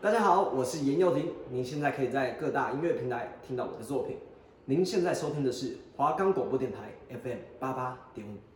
大家好，我是严佑廷。您现在可以在各大音乐平台听到我的作品。您现在收听的是华冈广播电台 FM 八八点五。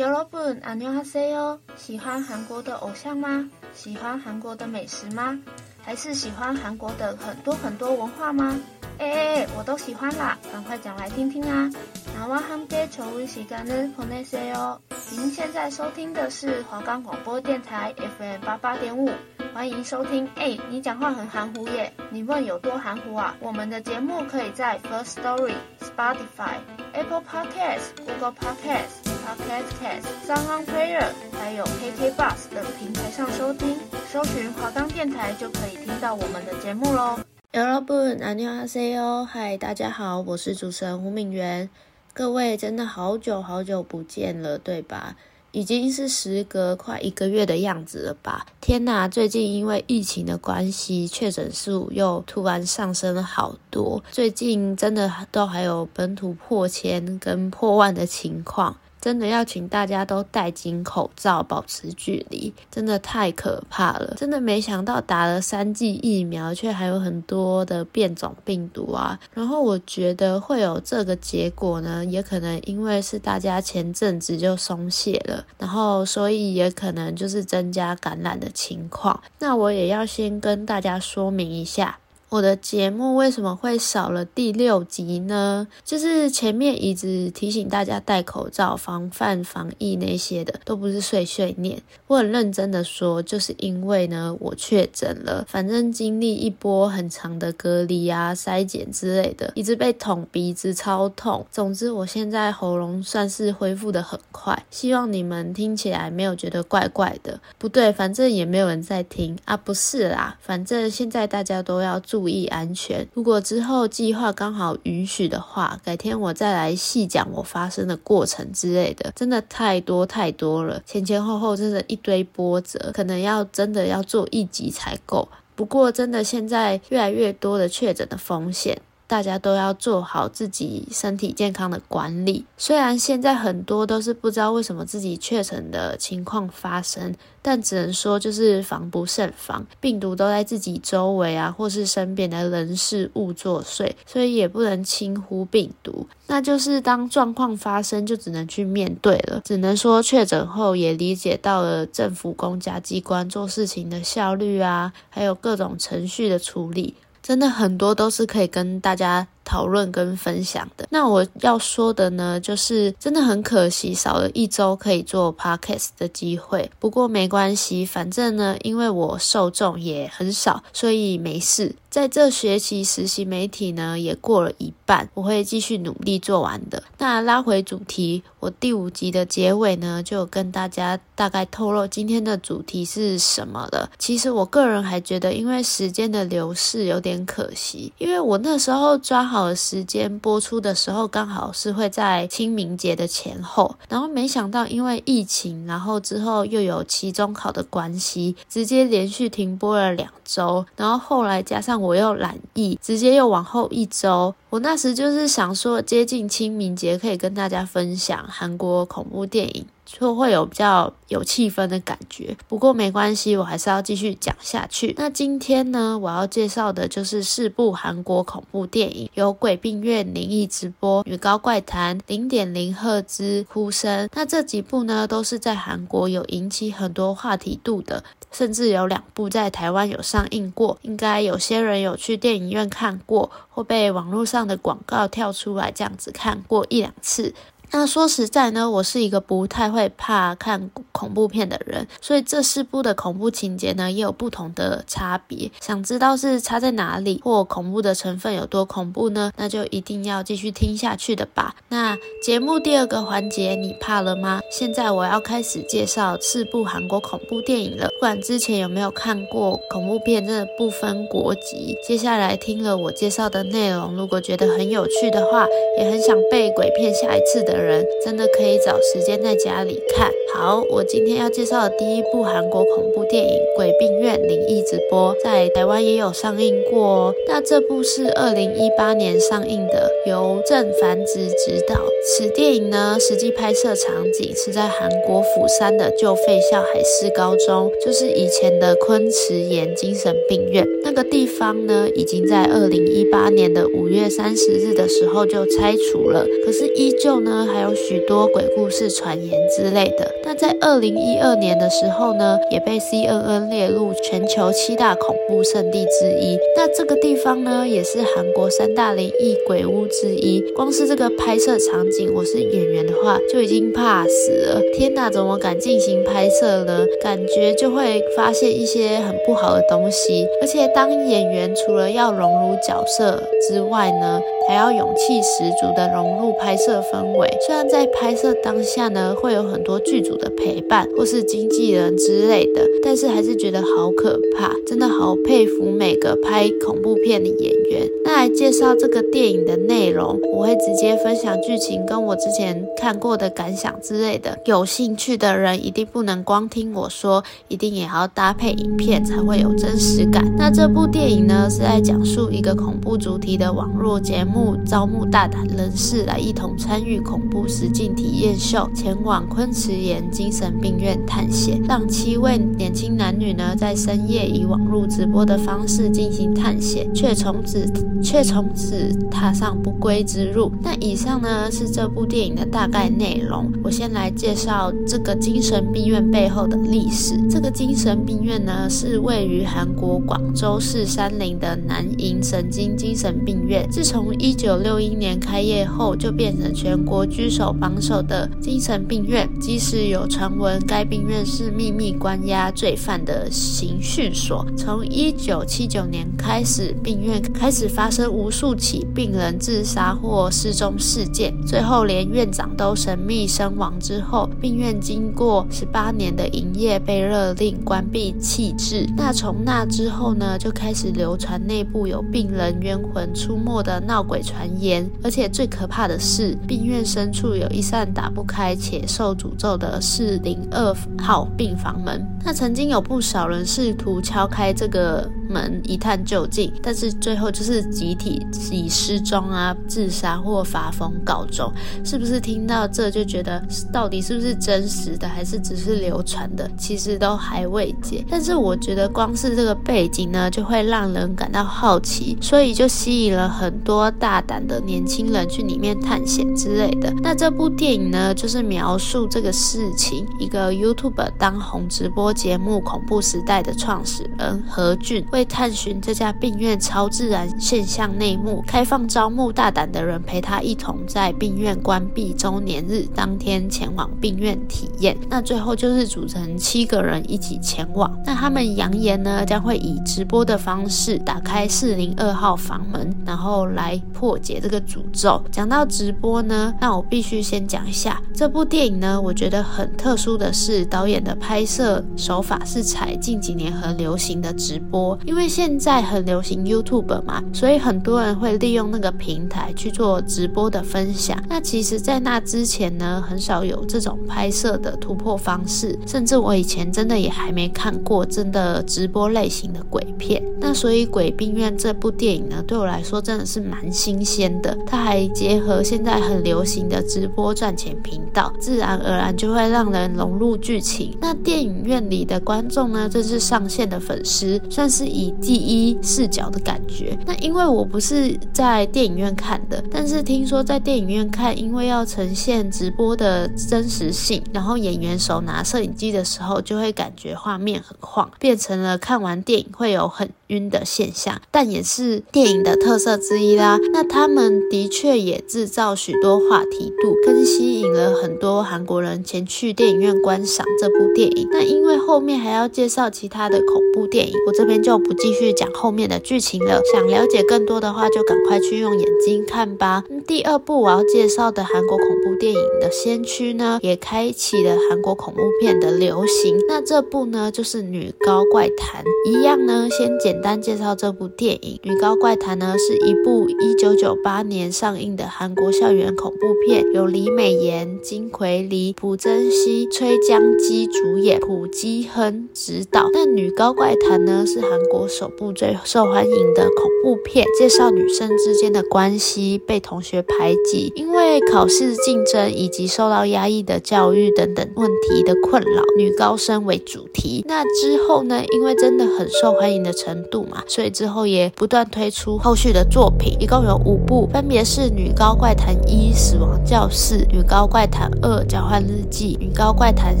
여러분，안녕하세요。喜欢韩国的偶像吗？喜欢韩国的美食吗？还是喜欢韩国的很多很多文化吗？哎哎哎，我都喜欢啦！赶快讲来听听啊！나와함께좋은시간을보내세요。您现在收听的是华冈广播电台 FM 八八点五，欢迎收听。哎，你讲话很含糊耶！你问有多含糊啊？我们的节目可以在 First Story、Spotify、Apple Podcasts、Google Podcasts。 Podcast Cast、SoundOn Player，还有 KK Bus 等平台上收听，搜寻华冈电台就可以听到我们的节目喽。여러분，안녕하세요。嗨，大家好，我是主持人胡敏媛。各位真的好久好久不见了，对吧？已经是时隔快一个月的样子了吧？天哪，最近因为疫情的关系，确诊数又突然上升了好多。最近真的都还有本土破千跟破万的情况。 真的要请大家都戴紧口罩，保持距离，真的太可怕了。真的没想到打了三剂疫苗，却还有很多的变种病毒啊。然后我觉得会有这个结果呢，也可能因为是大家前阵子就松懈了，然后所以也可能就是增加感染的情况。那我也要先跟大家说明一下。我的节目为什么会少了第六集呢？就是前面一直提醒大家戴口罩、防范防疫那些的，都不是碎碎念。我很认真的说，就是因为呢，我确诊了，反正经历一波很长的隔离啊、筛检之类的，一直被捅鼻子，超痛。总之，我现在喉咙算是恢复的很快，希望你们听起来没有觉得怪怪的。不对，反正也没有人在听啊，不是啦，反正现在大家都要注意安全。如果之后计划刚好允许的话，改天我再来细讲我发生的过程之类的。真的太多太多了，前前后后真的一堆波折，可能要真的要做一集才够。不过真的现在越来越多的确诊的风险。大家都要做好自己身体健康的管理。虽然现在很多都是不知道为什么自己确诊的情况发生，但只能说就是防不胜防，病毒都在自己周围啊，或是身边的人事物作祟，所以也不能轻忽病毒。那就是当状况发生，就只能去面对了。只能说确诊后也理解到了政府公家机关做事情的效率啊，还有各种程序的处理。真的很多都是可以跟大家讨论跟分享的。那我要说的呢，就是真的很可惜，少了一周可以做 podcast 的机会。不过没关系，反正呢，因为我受众也很少，所以没事。在这学期实习媒体呢，也过了一半，我会继续努力做完的。那拉回主题，我第五集的结尾呢，就跟大家大概透露今天的主题是什么了。其实我个人还觉得，因为时间的流逝有点可惜，因为我那时候抓。好的时间播出的时候，刚好是会在清明节的前后，然后没想到因为疫情，然后之后又有期中考的关系，直接连续停播了两周，然后后来加上我又染疫，直接又往后一周。我那时就是想说，接近清明节可以跟大家分享韩国恐怖电影。就会有比较有气氛的感觉，不过没关系，我还是要继续讲下去。那今天呢，我要介绍的就是四部韩国恐怖电影，有《鬼病院灵异直播》、《女高怪谈》、《零点零赫兹哭声》。那这几部呢，都是在韩国有引起很多话题度的，甚至有两部在台湾有上映过，应该有些人有去电影院看过，或被网络上的广告跳出来这样子看过一两次。那说实在呢，我是一个不太会怕看恐怖片的人，所以这四部的恐怖情节呢，也有不同的差别。想知道是差在哪里，或恐怖的成分有多恐怖呢？那就一定要继续听下去的吧。那节目第二个环节，你怕了吗？现在我要开始介绍四部韩国恐怖电影了。不管之前有没有看过恐怖片，真的不分国籍。接下来听了我介绍的内容，如果觉得很有趣的话，也很想被鬼骗下一次的。人真的可以找时间在家里看。好，我今天要介绍的第一部韩国恐怖电影《鬼病院灵异直播》在台湾也有上映过哦。那这部是二零一八年上映的，由郑凡直执导。此电影呢，实际拍摄场景是在韩国釜山的旧废校海事高中，就是以前的昆池岩精神病院。那个地方呢，已经在二零一八年的五月三十日的时候就拆除了，可是依旧呢，还有许多鬼故事传言之类的。那在二零一二年的时候呢，也被 CNN 列入全球七大恐怖圣地之一。那这个地方呢，也是韩国三大灵异鬼屋之一。光是这个拍摄场景，我是演员的话，就已经怕死了。天哪，怎么敢进行拍摄呢？感觉就会发现一些很不好的东西。而且当演员，除了要融入角色之外呢，还要勇气十足的融入拍摄氛围。虽然在拍摄当下呢，会有很多剧组的陪伴或是经纪人之类的，但是还是觉得好可怕，真的好佩服每个拍恐怖片的演员。那来介绍这个电影的内容，我会直接分享剧情跟我之前看过的感想之类的。有兴趣的人一定不能光听我说，一定也要搭配影片才会有真实感。那这部电影呢，是在讲述一个恐怖主题的网络节目。招募大胆人士来一同参与恐怖实境体验秀，前往昆池岩精神病院探险，让七位年轻男女呢在深夜以网络直播的方式进行探险，却从此却从此踏上不归之路。那以上呢是这部电影的大概内容。我先来介绍这个精神病院背后的历史。这个精神病院呢是位于韩国广州市山林的南营神经精神病院，自从一九六一年开业后，就变成全国居首榜首的精神病院。即使有传闻该病院是秘密关押罪犯的刑讯所。从一九七九年开始，病院开始发生无数起病人自杀或失踪事件，最后连院长都神秘身亡之后，病院经过十八年的营业，被勒令关闭弃置。那从那之后呢，就开始流传内部有病人冤魂出没的闹鬼。传言，而且最可怕的是，病院生深处有一扇打不开且受诅咒的四零二号病房门。那曾经有不少人试图敲开这个门一探究竟，但是最后就是集体以失踪啊、自杀或发疯告终。是不是听到这就觉得到底是不是真实的，还是只是流传的？其实都还未解。但是我觉得光是这个背景呢，就会让人感到好奇，所以就吸引了很多。大胆的年轻人去里面探险之类的。那这部电影呢，就是描述这个事情。一个 YouTube 当红直播节目《恐怖时代》的创始人何俊，为探寻这家病院超自然现象内幕，开放招募大胆的人陪他一同在病院关闭周年日当天前往病院体验。那最后就是组成七个人一起前往。那他们扬言呢，将会以直播的方式打开四零二号房门，然后来。破解这个诅咒。讲到直播呢，那我必须先讲一下这部电影呢。我觉得很特殊的是，导演的拍摄手法是采近几年很流行的直播。因为现在很流行 YouTube 嘛，所以很多人会利用那个平台去做直播的分享。那其实，在那之前呢，很少有这种拍摄的突破方式，甚至我以前真的也还没看过真的直播类型的鬼片。那所以《鬼病院》这部电影呢，对我来说真的是蛮。新鲜的，它还结合现在很流行的的直播赚钱频道，自然而然就会让人融入剧情。那电影院里的观众呢，这是上线的粉丝，算是以第一视角的感觉。那因为我不是在电影院看的，但是听说在电影院看，因为要呈现直播的真实性，然后演员手拿摄影机的时候，就会感觉画面很晃，变成了看完电影会有很晕的现象。但也是电影的特色之一啦。那他们的确也制造许多话题度，更吸引了很多韩国人前去电影院观赏这部电影。那因为后面还要介绍其他的恐怖电影，我这边就不继续讲后面的剧情了。想了解更多的话，就赶快去用眼睛看吧。第二部我要介绍的韩国恐怖电影的先驱呢，也开启了韩国恐怖片的流行。那这部呢，就是《女高怪谈》。一样呢，先简单介绍这部电影，《女高怪谈》呢是一部一。一九九八年上映的韩国校园恐怖片，由李美妍、金奎梨、朴真熙、崔江基主演，朴基亨执导。那《女高怪谈》呢，是韩国首部最受欢迎的恐怖片，介绍女生之间的关系，被同学排挤，因为考试竞争以及受到压抑的教育等等问题的困扰，女高生为主题。那之后呢，因为真的很受欢迎的程度嘛，所以之后也不断推出后续的作品，一共有五部，分别是《女高怪谈一》死亡教室、《女高怪谈二》交换日记、《女高怪谈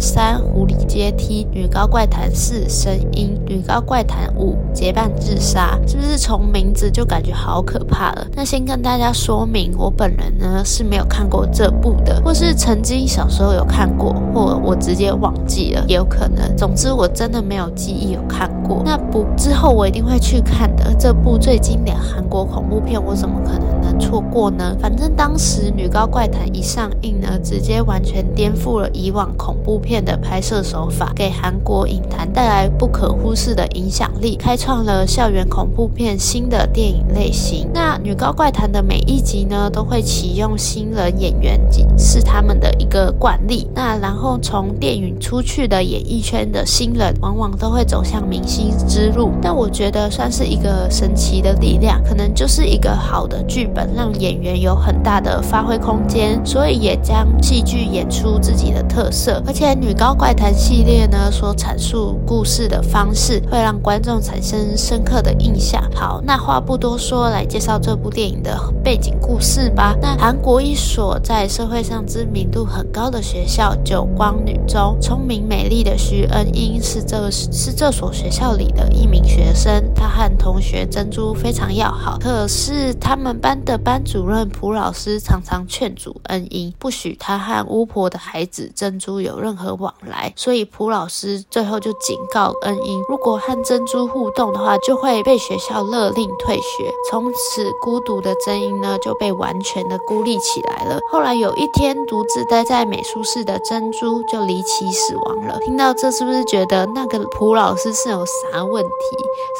三》狐狸阶梯、《女高怪谈四》声音、《女高怪谈五》结伴自杀，是不是从名字就感觉好可怕了？那先跟大家说明，我本人呢是没有看过这部的，或是曾经小时候有看过，或我直接忘记了，也有可能。总之，我真的没有记忆有看过。那不之后我一定会去看的。这部最经典韩国恐怖片，我怎么可能能错过呢？反正当时《女高怪怪谈》一上映呢，直接完全颠覆了以往恐怖片的拍摄手法，给韩国影坛带来不可忽视的影响力，开创了校园恐怖片新的电影类型。那《女高怪谈》的每一集呢，都会启用新人演员，是他们的一个惯例。那然后从电影出去的演艺圈的新人，往往都会走向明星之路。但我觉得算是一个。神奇的力量，可能就是一个好的剧本，让演员有很大的发挥空间间，所以也将戏剧演出自己的特色。而且《女高怪谈》系列呢，所阐述故事的方式，会让观众产生深刻的印象。好，那话不多说，来介绍这部电影的背景故事吧。那韩国一所在社会上知名度很高的学校——九光女中，聪明美丽的徐恩英是这是这所学校里的一名学生，她和同学。珍珠非常要好，可是他们班的班主任朴老师常常劝阻恩英，不许他和巫婆的孩子珍珠有任何往来。所以朴老师最后就警告恩英，如果和珍珠互动的话，就会被学校勒令退学。从此，孤独的珍英呢就被完全的孤立起来了。后来有一天，独自待在美术室的珍珠就离奇死亡了。听到这，是不是觉得那个朴老师是有啥问题？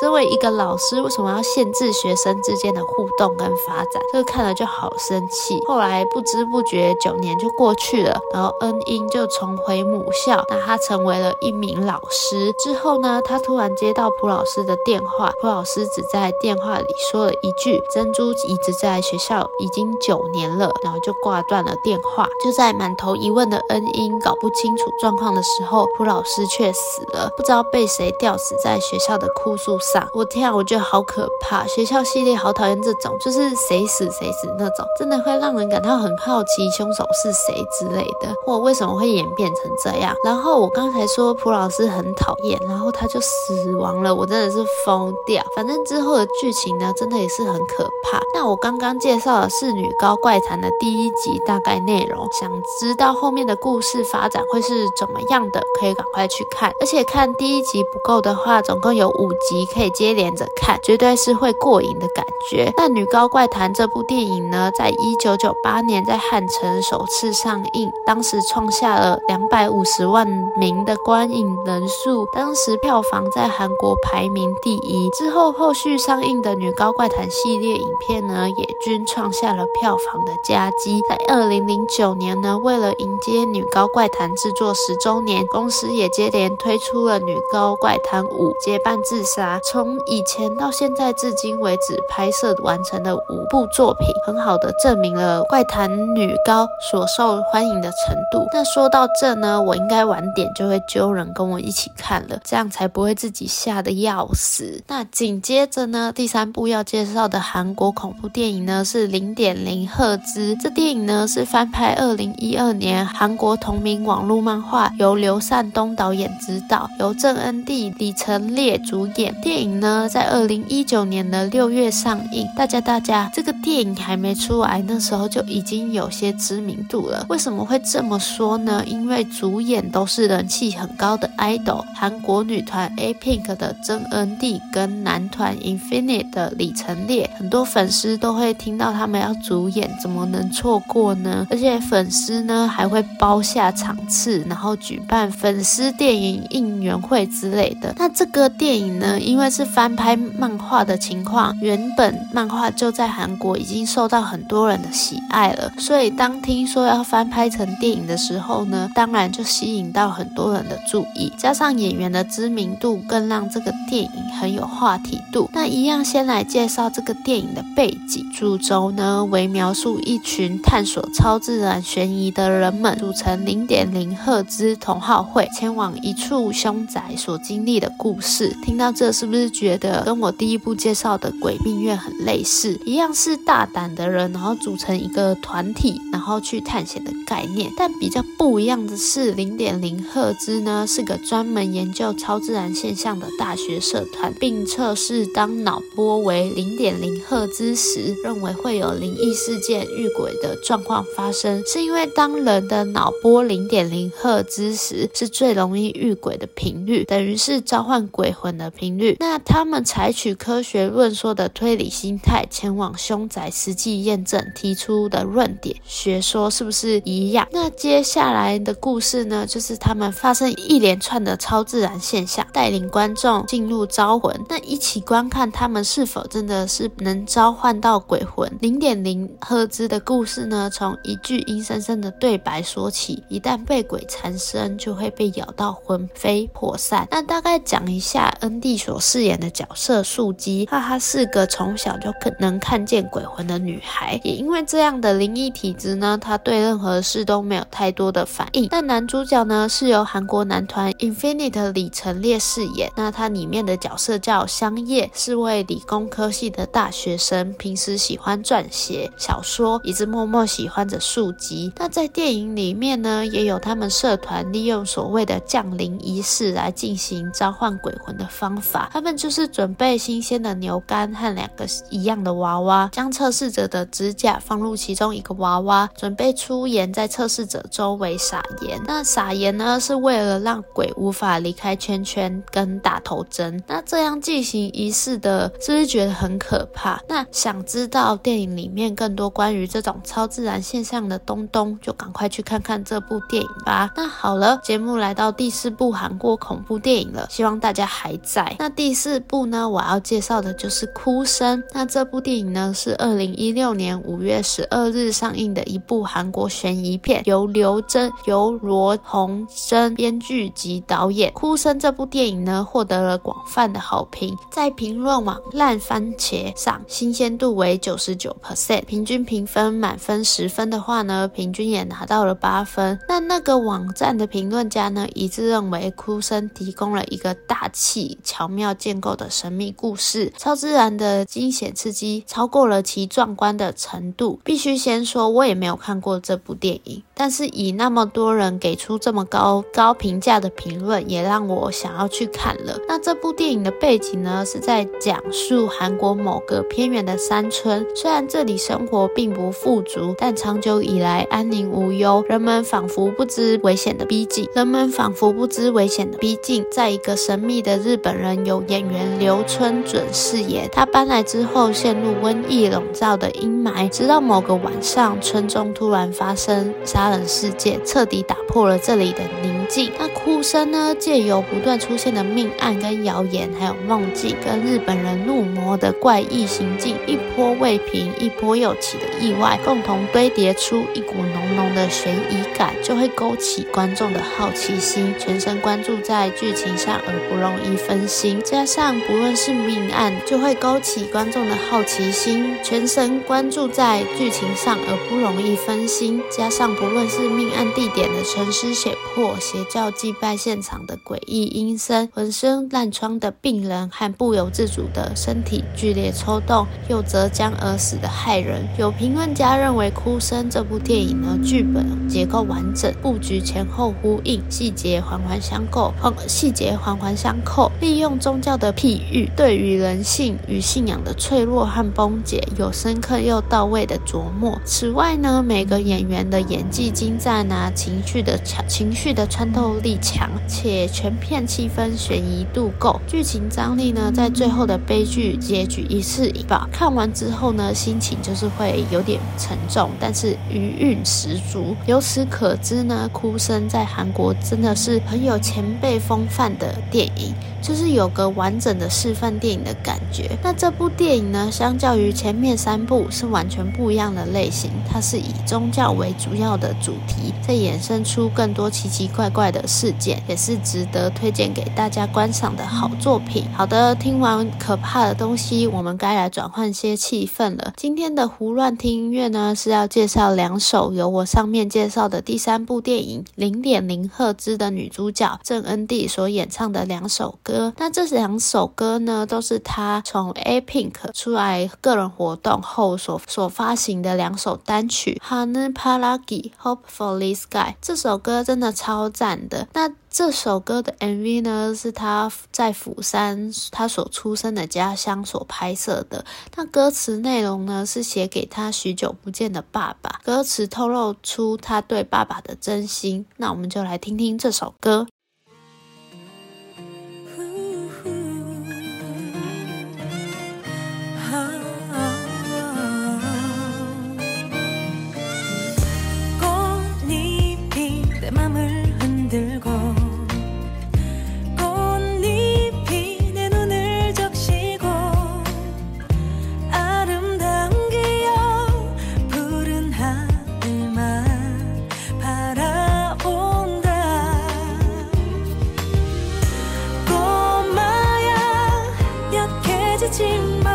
身为一个老师，为什么要限制学生之间的互动跟发展？这个看了就好生气。后来不知不知不觉九年就过去了，然后恩英就重回母校，那她成为了一名老师。之后呢，她突然接到朴老师的电话，朴老师只在电话里说了一句：“珍珠一直在学校已经九年了。”然后就挂断了电话。就在满头疑问的恩英搞不清楚状况的时候，朴老师却死了，不知道被谁吊死在学校的枯树上。我天啊，我觉得好。可怕！学校系列好讨厌这种，就是谁死谁死那种，真的会让人感到很好奇，凶手是谁之类的，或为什么会演变成这样。然后我刚才说朴老师很讨厌，然后他就死亡了，我真的是疯掉。反正之后的剧情呢，真的也是很可怕。那我刚刚介绍的是《女高怪谈》的第一集大概内容，想知道后面的故事发展会是怎么样的，可以赶快去看。而且看第一集不够的话，总共有五集可以接连着看，绝对是会过瘾的感觉。那《女高怪谈》这部电影呢，在一九九八年在在汉城首次上映，当时创下了两百五十万名的观影人数，当时票房在韩国排名第一。之后后续上映的《女高怪谈》系列影片呢，也均创下了票房的佳绩。在二零零九年呢，为了迎接《女高怪谈》制作十周年，公司也接连推出了《女高怪谈五》结伴自杀。从以前到现现在至今为止拍摄完成的五部作品，很好的证明了怪谈女高所受欢迎的程度。那说到这呢，我应该晚点就会揪人跟我一起看了，这样才不会自己吓得要死。那紧接着呢，第三部要介绍的韩国恐怖电影呢是《零点零赫兹》。这电影呢是翻拍二零一二年韩国同名网络漫画，由刘善东导演执导，由郑恩地、李成烈主演。电影呢在二零一一九年的六月上映，大家大家，这个电影还没出来，那时候就已经有些知名度了。为什么会这么说呢？因为主演都是人气很高的 idol，韩国女团 A Pink 的曾恩地跟男团 Infinite 的李承烈，很多粉丝都会听到他们要主演，怎么能错过呢？而且粉丝呢还会包下场次，然后举办粉丝电影应援会之类的。那这个电影呢，因为是翻拍漫。画的情况，原本漫画就在韩国已经受到很多人的喜爱了，所以当听说要翻拍成电影的时候，呢，当然就吸引到很多人的注意，加上演员的知名度，更让这个电影很有话题度。那一样先来介绍这个电影的背景，主轴呢为描述一群探索超自然悬疑的人们组成零点零赫兹同好会，前往一处凶宅所经历的故事。听到这，是不是觉得跟我第一部介绍的《鬼病院》很类似？一样是大胆的人，然后组成一个团体，然后去探险的概念。但比较不一样的是，零点零赫兹呢是个专门研究超自然现象的大学社团，并测试当脑波为零点零赫兹时，认为会有灵异事件、遇鬼的状况发生，是因为当人的脑波零点零赫兹时，是最容易遇鬼的频率，等于是召唤鬼魂的频率。那他们采取科学论说的推理心态，前往凶宅实际验证提出的论点，学说是不是一样？那接下来的故事呢，就是他们发生一连串的超自然现象，带领观众进入招魂，那一起观看他们是否真的是能召唤到鬼魂。零点零赫兹的故事呢，从一句阴森森的对白说起，一旦被鬼缠身，就会被咬到魂飞魄散。那大概讲一下恩蒂所饰演的角色素姬，那她是个从小就可能看见鬼魂的女孩，也因为这样的灵异体质呢，他对任何事都没有太多的反应。但男主角呢，是由韩国男团 Infinite 李成烈饰演，那他里面的角色叫香叶，是位理工科系的大学生，平时喜欢撰写小说，一直默默喜欢着书籍。那在电影里面呢，也有他们社团利用所谓的降临仪式来进行召唤鬼魂的方法，他们就是准备新鲜的牛肝和两个一样的娃娃，将测试者的指甲放入其中一个娃娃，准备出盐在测试者周围撒盐。那撒盐呢，是为了让鬼无法离开圈圈跟打头针。那这样进行仪式的，是不是觉得很可怕？那想知道电影里面更多关于这种超自然现象的东东，就赶快去看看这部电影吧。那好了，节目来到第四部韩国恐怖电影了，希望大家还在。那第四部呢，我要介绍的就是《哭声》。那这部电影呢，是二零一六年五月十二日上映的一部韩国悬疑片，由刘真、由罗洪生编剧及导演。《哭声》这部电影呢，获得了广泛的好评，在评论网烂番茄上，新鲜度为九十九 percent，平均评分满分十分的话呢，平均也拿到了八分。那那个网站的评论家呢，一致认为《哭声》提供了一个大气、巧妙建构的神秘故事，超自然的惊险刺激超过了其壮观的程度。必须先说，我也没有看过这部电影，但是以那么多人给出这么高高评价的评论，也让我想要去看了。那这部电影的背景呢，是在讲述韩国某个偏远的山村，虽然这里生活并不富足，但长久以来安宁无忧，人们仿佛不知危险的逼近。人们仿佛不知危险的逼近。在一个神秘的日本人由演员刘春准饰演，他搬来之后陷入瘟疫笼罩的阴霾，直到某个晚上，上村中突然发生杀人事件，彻底打破了这里的宁静。那哭声呢，借由不断出现的命案跟谣言，还有梦境跟日本人入魔的怪异行径，一波未平，一波又起的意外，共同堆叠出一股浓浓的悬疑感，就会勾起观众的好奇心，全神贯注在剧情上而不容易分心。加上不论是命案，就会勾起观众的好奇心，全神关注在剧情上而不容易分心。加上不论是命案地点的沉尸血泊、邪教祭拜现场的诡异阴森、浑身烂疮的病人和不由自主的身体剧烈抽动又则将而死的骇人，有评论家认为《哭声》这部电影呢，剧本结构完整，布局前后呼应，细节环环相扣，细节环环相扣，利用宗教的譬喻，对于人性与信仰的脆弱和崩解，有深刻又到位的琢磨。此外呢，每个演员的演技精湛啊，情绪的强，情绪的穿透力强，且全片气氛悬疑度够，剧情张力呢，在最后的悲剧结局一次引爆。看完之后呢，心情就是会有点沉重，但是余韵十足。由此可知呢，哭声在韩国真的是很有前辈风范的电影，就是有个完整的示范电影的感觉。那这部电影呢，相较于前面三部是完全不一样的类型，它是以宗教为主要的主题，再衍生出更多奇奇怪怪的事件，也是值得推荐给大家观赏的好作品。好的，听完可怕的东西，我们该来转换些气氛了。今天的胡乱听音乐呢，是要介绍两首由我上面介绍的第三部电影《零点零赫兹》的女主角郑恩地所演唱的两首歌。那这两首歌呢，都是她从 A Pink 出来个人活动后所所发行的两首单曲。Ha 늘 Palagi Hopefully Sky 这首歌真的超赞的。那这首歌的 MV 呢，是他在釜山他所出生的家乡所拍摄的。那歌词内容呢，是写给他许久不见的爸爸。歌词透露出他对爸爸的真心。那我们就来听听这首歌。曾经。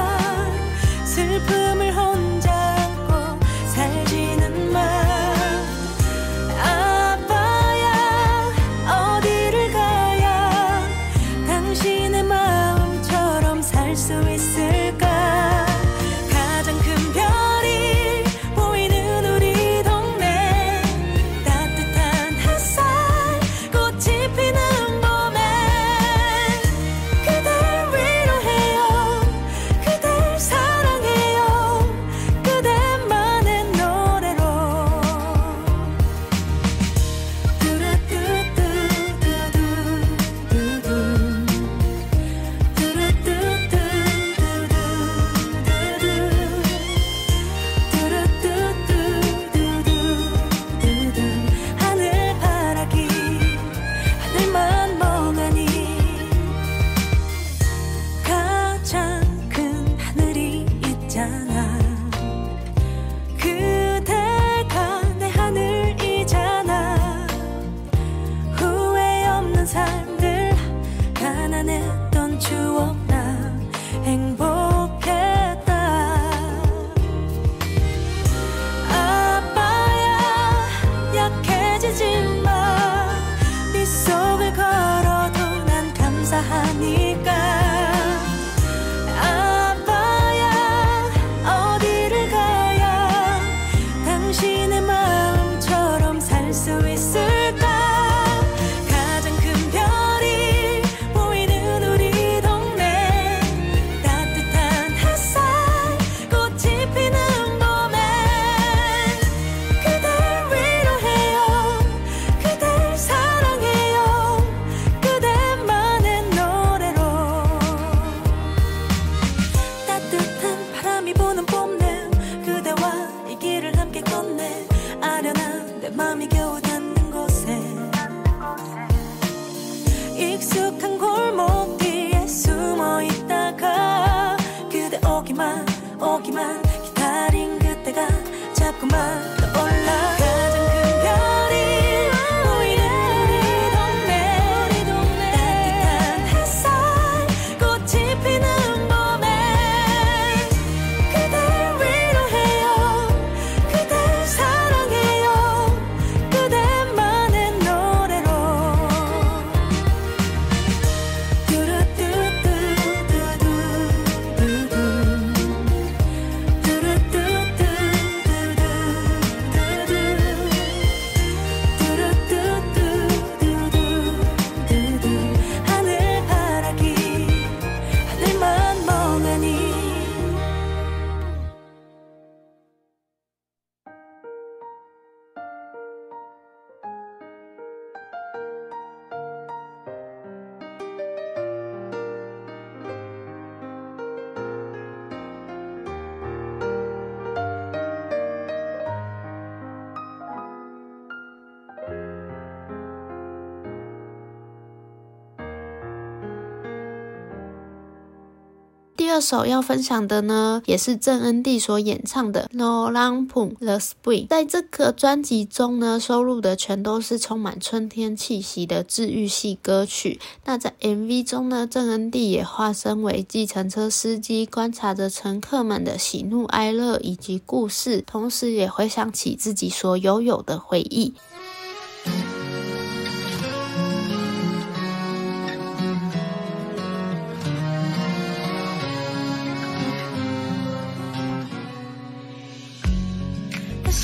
首要分享的呢，也是郑恩地所演唱的《No Rampung the Spring》。在这个专辑中呢，收录的全都是充满春天气息的治愈系歌曲。那在 MV 中呢，郑恩地也化身为计程车司机，观察着乘客们的喜怒哀乐以及故事，同时也回想起自己所拥有的回忆。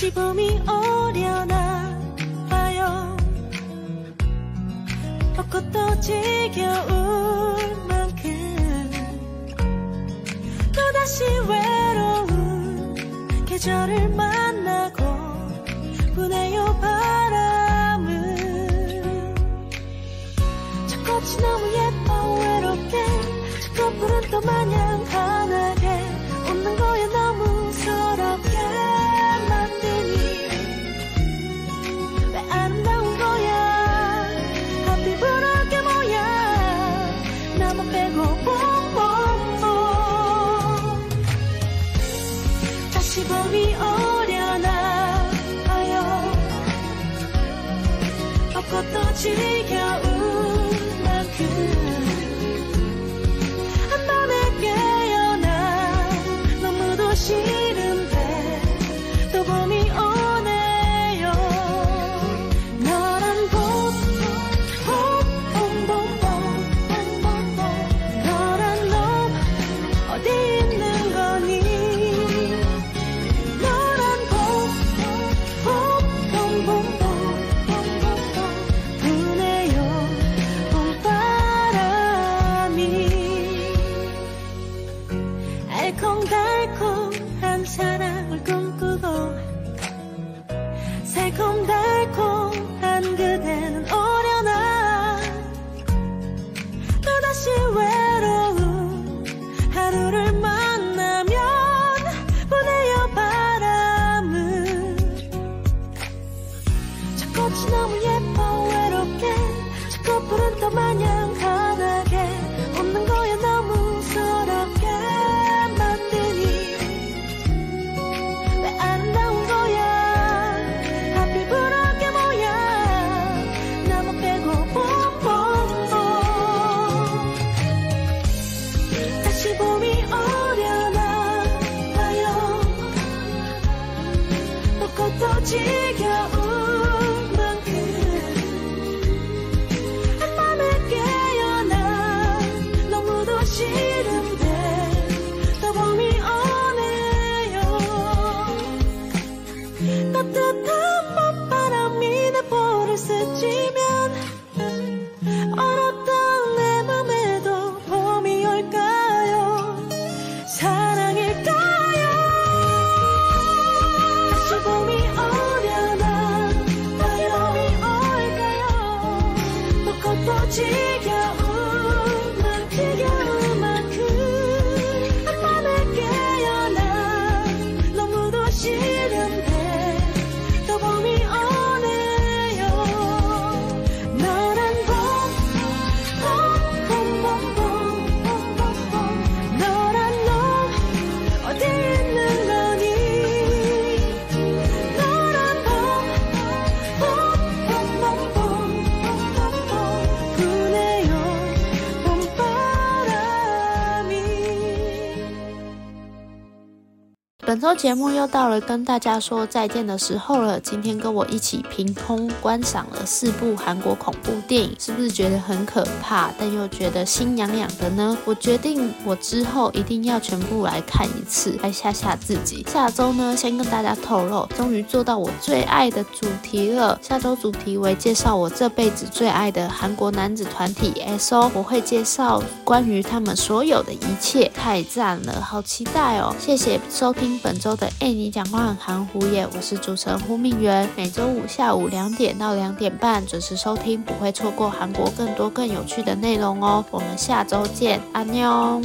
시범이 오려나 봐요. 벚꽃도 지겨울 만큼 또다시 외로운 계절을 만나고 보내요 바람을. 저 꽃이 너무 예뻐 외롭게. 저 꽃부른 또 마냥 환하게 웃는 거야. 달콤한 사랑을 꿈꾸고 새콤달 本周节目又到了跟大家说再见的时候了。今天跟我一起凭空观赏了四部韩国恐怖电影，是不是觉得很可怕，但又觉得心痒痒的呢？我决定我之后一定要全部来看一次，来吓吓自己。下周呢，先跟大家透露，终于做到我最爱的主题了。下周主题为介绍我这辈子最爱的韩国男子团体 SO，我会介绍关于他们所有的一切，太赞了，好期待哦！谢谢收听。本周的哎，你讲话很含糊耶！我是主持人胡明媛，每周五下午两点到两点半准时收听，不会错过韩国更多更有趣的内容哦。我们下周见，阿妞。